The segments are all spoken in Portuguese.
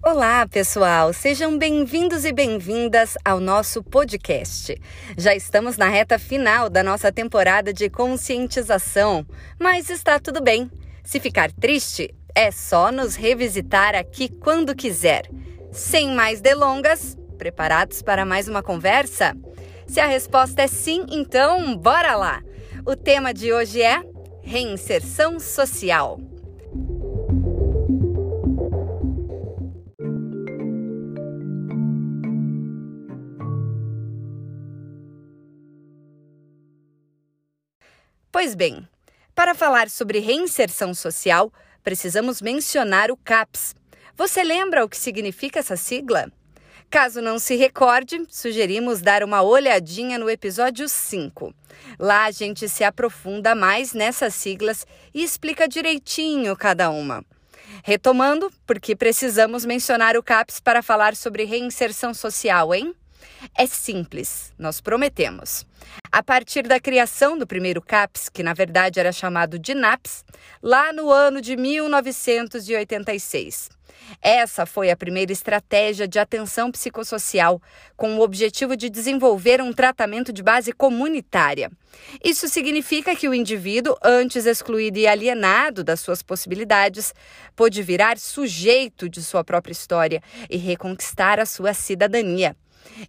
Olá, pessoal! Sejam bem-vindos e bem-vindas ao nosso podcast. Já estamos na reta final da nossa temporada de conscientização, mas está tudo bem. Se ficar triste, é só nos revisitar aqui quando quiser. Sem mais delongas, preparados para mais uma conversa? Se a resposta é sim, então bora lá! O tema de hoje é reinserção social. Pois bem, para falar sobre reinserção social, precisamos mencionar o CAPS. Você lembra o que significa essa sigla? Caso não se recorde, sugerimos dar uma olhadinha no episódio 5. Lá a gente se aprofunda mais nessas siglas e explica direitinho cada uma. Retomando, porque precisamos mencionar o CAPS para falar sobre reinserção social, hein? É simples, nós prometemos. A partir da criação do primeiro CAPS, que na verdade era chamado de NAPS, lá no ano de 1986. Essa foi a primeira estratégia de atenção psicossocial, com o objetivo de desenvolver um tratamento de base comunitária. Isso significa que o indivíduo, antes excluído e alienado das suas possibilidades, pôde virar sujeito de sua própria história e reconquistar a sua cidadania.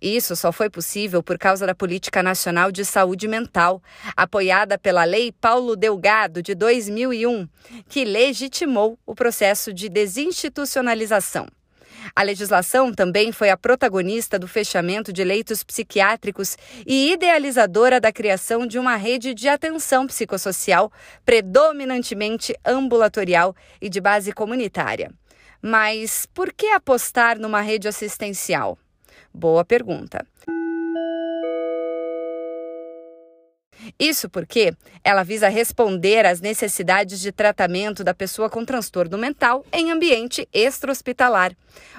Isso só foi possível por causa da Política Nacional de Saúde Mental, apoiada pela Lei Paulo Delgado de 2001, que legitimou o processo de desinstitucionalização. A legislação também foi a protagonista do fechamento de leitos psiquiátricos e idealizadora da criação de uma rede de atenção psicossocial predominantemente ambulatorial e de base comunitária. Mas por que apostar numa rede assistencial? Boa pergunta. Isso porque ela visa responder às necessidades de tratamento da pessoa com transtorno mental em ambiente extra-hospitalar.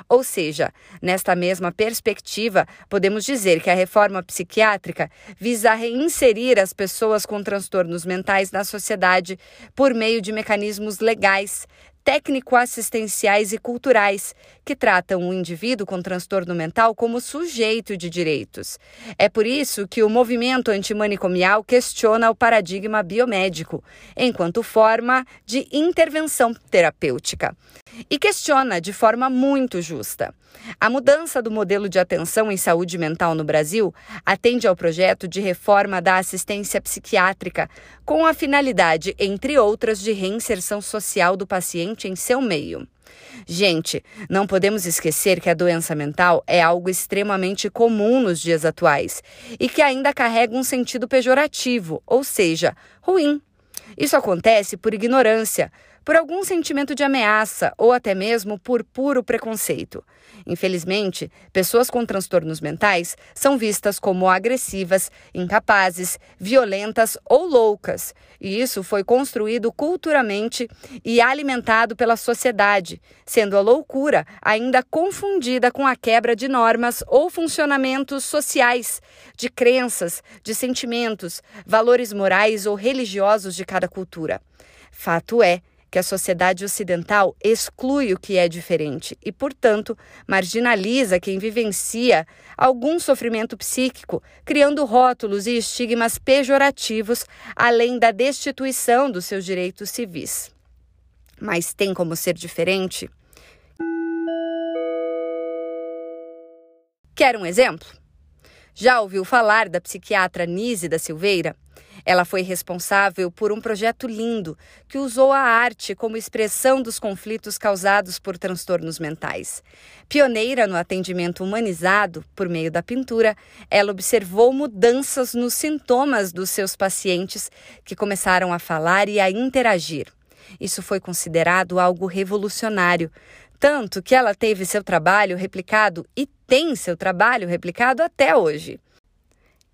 Ou seja, nesta mesma perspectiva, podemos dizer que a reforma psiquiátrica visa reinserir as pessoas com transtornos mentais na sociedade por meio de mecanismos legais, técnico-assistenciais e culturais, que tratam o indivíduo com transtorno mental como sujeito de direitos. É por isso que o movimento antimanicomial questiona o paradigma biomédico, enquanto forma de intervenção terapêutica. E questiona de forma muito justa. A mudança do modelo de atenção em saúde mental no Brasil atende ao projeto de reforma da assistência psiquiátrica, com a finalidade, entre outras, de reinserção social do paciente em seu meio. Gente, não podemos esquecer que a doença mental é algo extremamente comum nos dias atuais e que ainda carrega um sentido pejorativo, ou seja, ruim. Isso acontece por ignorância, por algum sentimento de ameaça ou até mesmo por puro preconceito. Infelizmente, pessoas com transtornos mentais são vistas como agressivas, incapazes, violentas ou loucas, e isso foi construído culturalmente e alimentado pela sociedade, sendo a loucura ainda confundida com a quebra de normas ou funcionamentos sociais, de crenças, de sentimentos, valores morais ou religiosos de cada cultura. Fato é que a sociedade ocidental exclui o que é diferente e, portanto, marginaliza quem vivencia algum sofrimento psíquico, criando rótulos e estigmas pejorativos, além da destituição dos seus direitos civis. Mas tem como ser diferente? Quer um exemplo? Já ouviu falar da psiquiatra Nise da Silveira? Ela foi responsável por um projeto lindo que usou a arte como expressão dos conflitos causados por transtornos mentais. Pioneira no atendimento humanizado por meio da pintura, ela observou mudanças nos sintomas dos seus pacientes que começaram a falar e a interagir. Isso foi considerado algo revolucionário, tanto que ela teve seu trabalho replicado e tem seu trabalho replicado até hoje.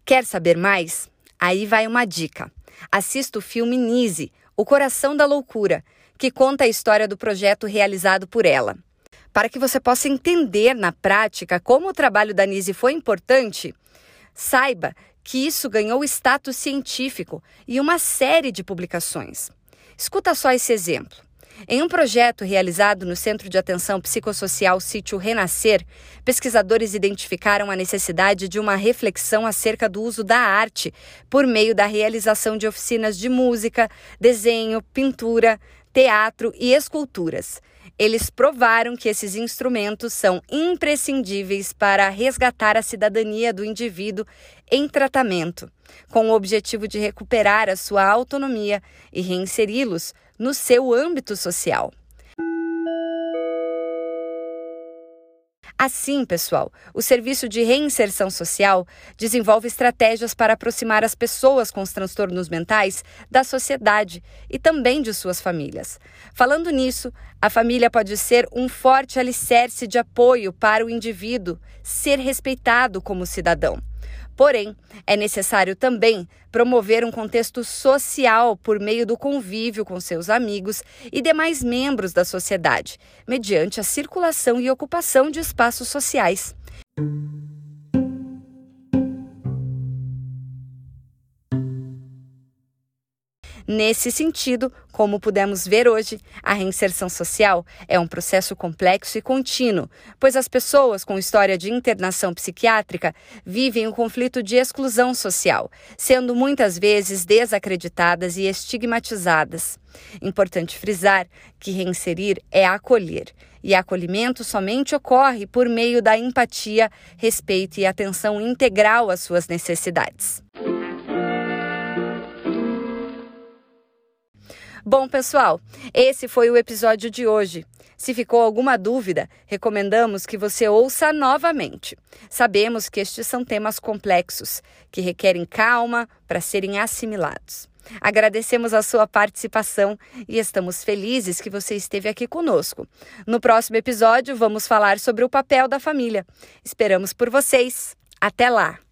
Quer saber mais? Aí vai uma dica. Assista o filme Nise, O Coração da Loucura, que conta a história do projeto realizado por ela. Para que você possa entender na prática como o trabalho da Nise foi importante, saiba que isso ganhou status científico e uma série de publicações. Escuta só esse exemplo. Em um projeto realizado no Centro de Atenção Psicossocial Sítio Renascer, pesquisadores identificaram a necessidade de uma reflexão acerca do uso da arte por meio da realização de oficinas de música, desenho, pintura, teatro e esculturas. Eles provaram que esses instrumentos são imprescindíveis para resgatar a cidadania do indivíduo em tratamento, com o objetivo de recuperar a sua autonomia e reinseri-los no seu âmbito social. Assim, pessoal, o Serviço de Reinserção Social desenvolve estratégias para aproximar as pessoas com os transtornos mentais da sociedade e também de suas famílias. Falando nisso, a família pode ser um forte alicerce de apoio para o indivíduo ser respeitado como cidadão. Porém, é necessário também promover um contexto social por meio do convívio com seus amigos e demais membros da sociedade, mediante a circulação e ocupação de espaços sociais. Nesse sentido, como pudemos ver hoje, a reinserção social é um processo complexo e contínuo, pois as pessoas com história de internação psiquiátrica vivem um conflito de exclusão social, sendo muitas vezes desacreditadas e estigmatizadas. Importante frisar que reinserir é acolher, e acolhimento somente ocorre por meio da empatia, respeito e atenção integral às suas necessidades. Bom, pessoal, esse foi o episódio de hoje. Se ficou alguma dúvida, recomendamos que você ouça novamente. Sabemos que estes são temas complexos, que requerem calma para serem assimilados. Agradecemos a sua participação e estamos felizes que você esteve aqui conosco. No próximo episódio, vamos falar sobre o papel da família. Esperamos por vocês. Até lá!